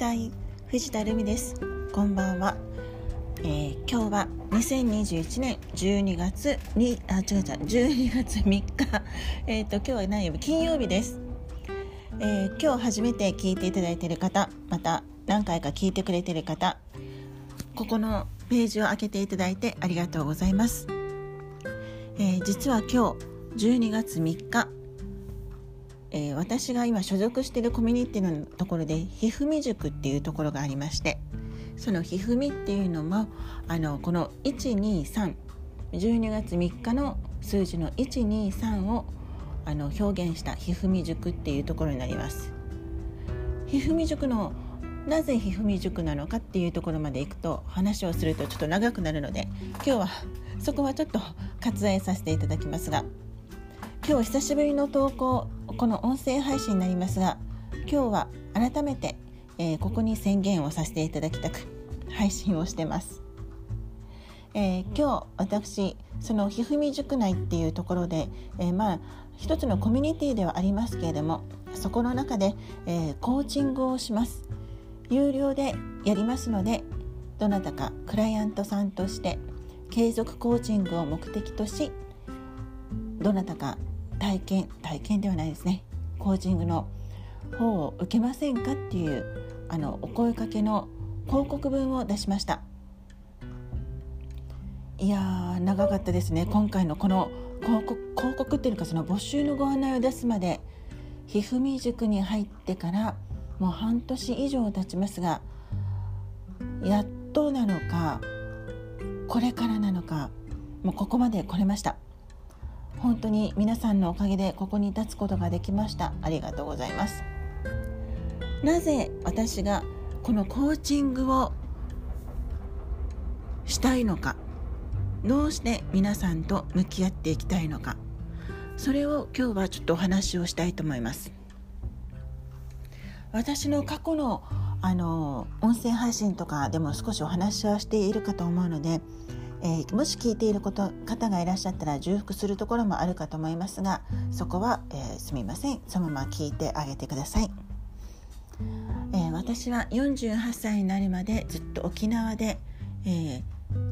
たい藤田留美です。こんばんは、えー、今日は2021年12月にあ違う違う12月3日。えっ、と今日は何曜日？金曜日です、えー、今日初めて聞いていただいている方また何回か聞いてくれている方ここのページを開けていただいてありがとうございます、えー、実は今日12月3日えー、私が今所属しているコミュニティのところでひふみ塾っていうところがありましてそのひふみっていうのもあのこの12312月3日の数字の123をあの表現したひふみ塾っていうところになります。ひふみ塾のなぜひふみ塾なのかっていうところまでいくと話をするとちょっと長くなるので今日はそこはちょっと割愛させていただきますが今日久しぶりの投稿この音声配信になりますが今日は改めて、えー、ここに宣言をさせていただきたく配信をしてます、えー、今日私そのひふみ塾内っていうところで、えー、まあ一つのコミュニティではありますけれどもそこの中で、えコーチングをします。有料でやりますのでどなたかクライアントさんとして継続コーチングを目的としどなたか体験体験ではないですね。コーチングの方を受けませんかっていうあのお声かけの広告文を出しました。いやー長かったですね。今回のこの広告広告っていうかその募集のご案内を出すまでひふみ塾に入ってからもう半年以上経ちますがやっとなのかこれからなのかもうここまで来れました。本当に皆さんのおかげでここに立つことができました。ありがとうございます。なぜ私がこのコーチングをしたいのか。どうして皆さんと向き合っていきたいのか。それを今日はちょっとお話をしたいと思います。私の過去のあの音声配信とかでも少しお話はしているかと思うのでえー、もし聞いていること方がいらっしゃったら重複するところもあるかと思いますがそこは、えー、すみません。そのまま聞いてあげてください、えー、私は48歳になるまでずっと沖縄で、え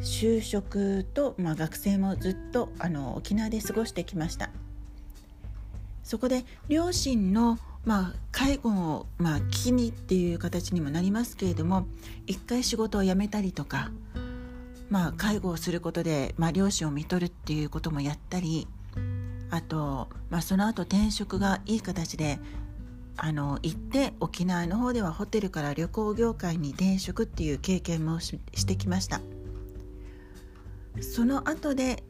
就職と、まあ、学生もずっとあの沖縄で過ごしてきました。そこで両親のまあ、介護を、まあ、危にっていう形にもなりますけれども一回仕事を辞めたりとかまあ、介護をすることで、まあ、両親を見とるっていうこともやったりあと、まあ、その後転職がいい形であの行って沖縄の方ではホテルから旅行業界に転職っていう経験もしてきました。その後で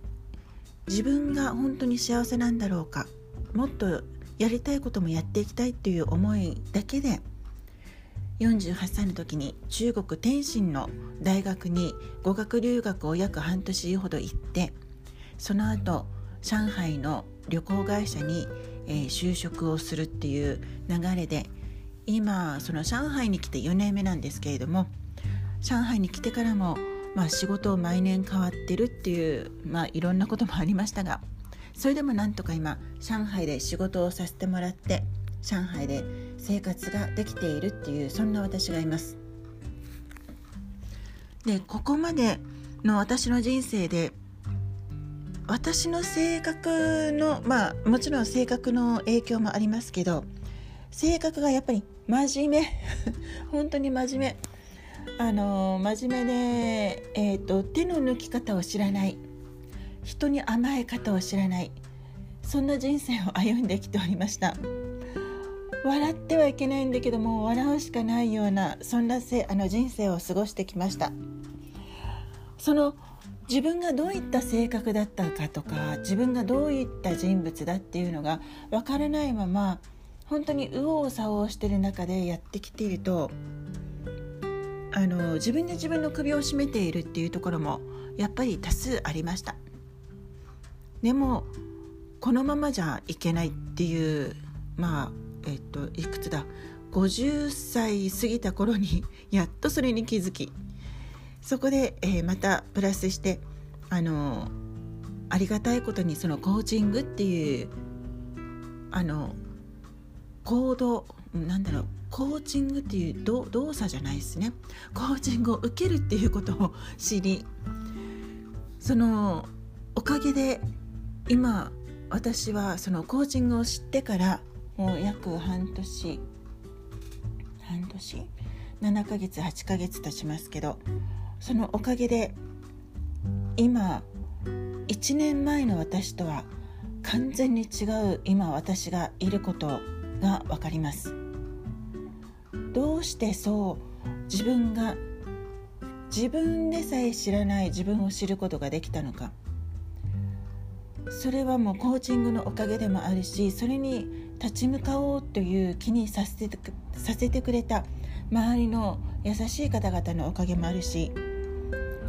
自分が本当に幸せなんだろうかもっとやりたいこともやっていきたいっていう思いだけで48歳の時に中国天津の大学に語学留学を約半年ほど行ってその後上海の旅行会社に、えー、就職をするっていう流れで今その上海に来て4年目なんですけれども上海に来てからも、まあ、仕事を毎年変わってるっていう、まあ、いろんなこともありましたがそれでもなんとか今上海で仕事をさせてもらって上海で生活ができているっていうそんな私がいます。でここまでの私の人生で私の性格のまあもちろん性格の影響もありますけど性格がやっぱり真面目。本当に真面目。あの真面目で、えーと手の抜き方を知らない。人に甘え方を知らない。そんな人生を歩んできておりました。笑ってはいけないんだけども笑うしかないようなそんなせあの人生を過ごしてきました。その自分がどういった性格だったかとか自分がどういった人物だっていうのが分からないまま本当に右往左往してる中でやってきているとあの自分で自分の首を絞めているっていうところもやっぱり多数ありました。でもこのままじゃいけないっていうまあえっといくつだ？50歳過ぎた頃にやっとそれに気づきそこで、えー、またプラスしてあのありがたいことにそのコーチングっていうあの行動なんだろうコーチングっていう動作じゃないですね。コーチングを受けるっていうことを知りそのおかげで今私はそのコーチングを知ってからもう約半年半年？7ヶ月8ヶ月経ちますけどそのおかげで今1年前の私とは完全に違う今私がいることが分かります。どうしてそう自分が自分でさえ知らない自分を知ることができたのか。それはもうコーチングのおかげでもあるしそれに立ち向かおうという気にさせてさせてくれた周りの優しい方々のおかげもあるし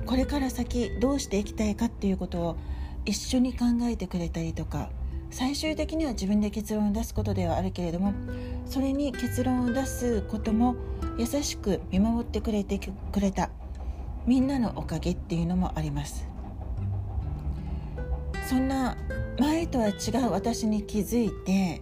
これから先どうしていきたいかっていうことを一緒に考えてくれたりとか最終的には自分で結論を出すことではあるけれどもそれに結論を出すことも優しく見守ってくれてくれたみんなのおかげっていうのもあります。そんな前とは違う私に気づいて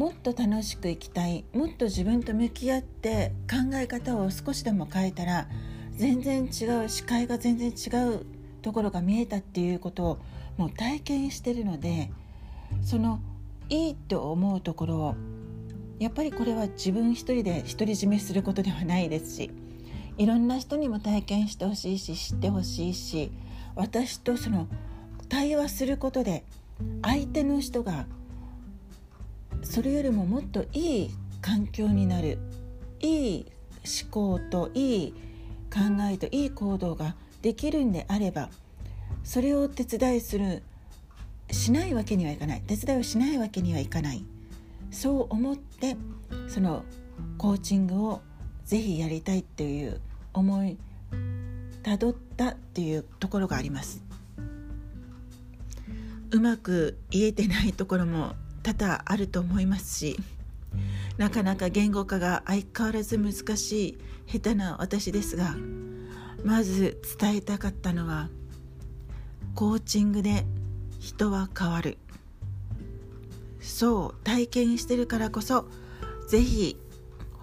もっと楽しく生きたい。もっと自分と向き合って考え方を少しでも変えたら全然違う視界が全然違うところが見えたっていうことをもう体験してるのでそのいいと思うところをやっぱりこれは自分一人で独り占めすることではないですしいろんな人にも体験してほしいし知ってほしいし私とその対話することで相手の人がそれよりももっといい環境になる。いい思考といい考えといい行動ができるんであればそれを手伝いするしないわけにはいかない。手伝いをしないわけにはいかない。そう思ってそのコーチングをぜひやりたいっていう思いたどったっていうところがあります。うまく言えてないところも多々あると思いますしなかなか言語化が相変わらず難しい下手な私ですがまず伝えたかったのはコーチングで人は変わる。そう体験してるからこそ是非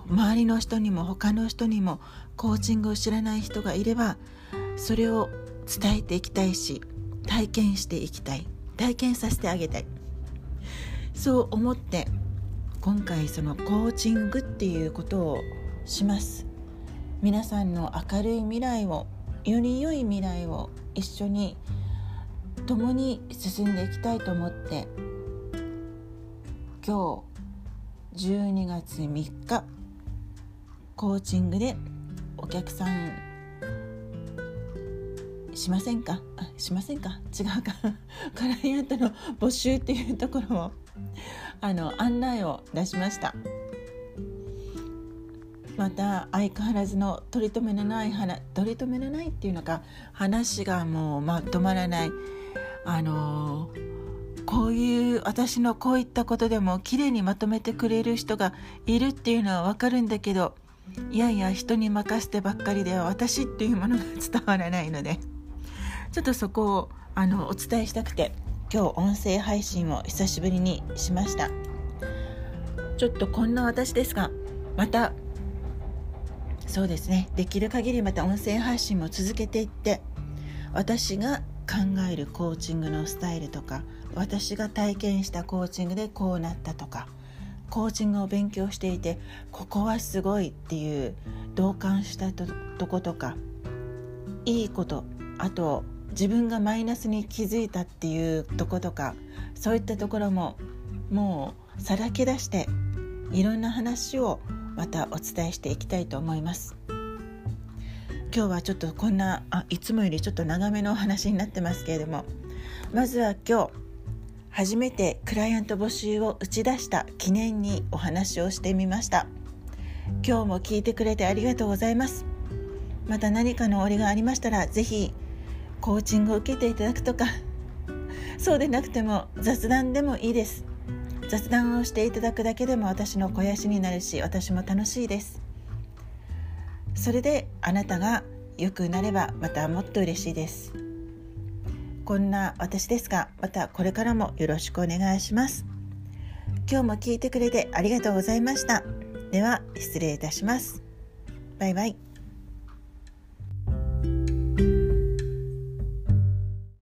周りの人にも他の人にもコーチングを知らない人がいればそれを伝えていきたいし体験していきたい。体験させてあげたい。そう思って今回そのコーチングっていうことをします。皆さんの明るい未来をより良い未来を一緒に共に進んでいきたいと思って今日12月3日コーチングでお客さんしませんか？あしませんか？違うか。クライアントの募集っていうところを。あの案内を出しました。また相変わらずの取り留めのない話取り留めのないっていうのか話がもうまとまらない。あのこういう私のこういったことでも綺麗にまとめてくれる人がいるっていうのは分かるんだけどいやいや人に任せてばっかりでは私っていうものが伝わらないので。ちょっとそこをあのお伝えしたくて今日音声配信を久しぶりにしました。ちょっとこんな私ですがまたそうですねできる限りまた音声配信も続けていって私が考えるコーチングのスタイルとか私が体験したコーチングでこうなったとかコーチングを勉強していてここはすごいっていう同感したとことかいいことあと自分がマイナスに気づいたっていうとことかそういったところももうさらけ出していろんな話をまたお伝えしていきたいと思います。今日はちょっとこんなあいつもよりちょっと長めのお話になってますけれどもまずは今日初めてクライアント募集を打ち出した記念にお話をしてみました。今日も聞いてくれてありがとうございます。また何かの折がありましたら是非コーチングを受けていただくとか そうでなくても雑談でもいいです。雑談をしていただくだけでも私の肥やしになるし私も楽しいです。それであなたが良くなればまたもっと嬉しいです。こんな私ですがまたこれからもよろしくお願いします。今日も聞いてくれてありがとうございました。では失礼いたします。バイバイ。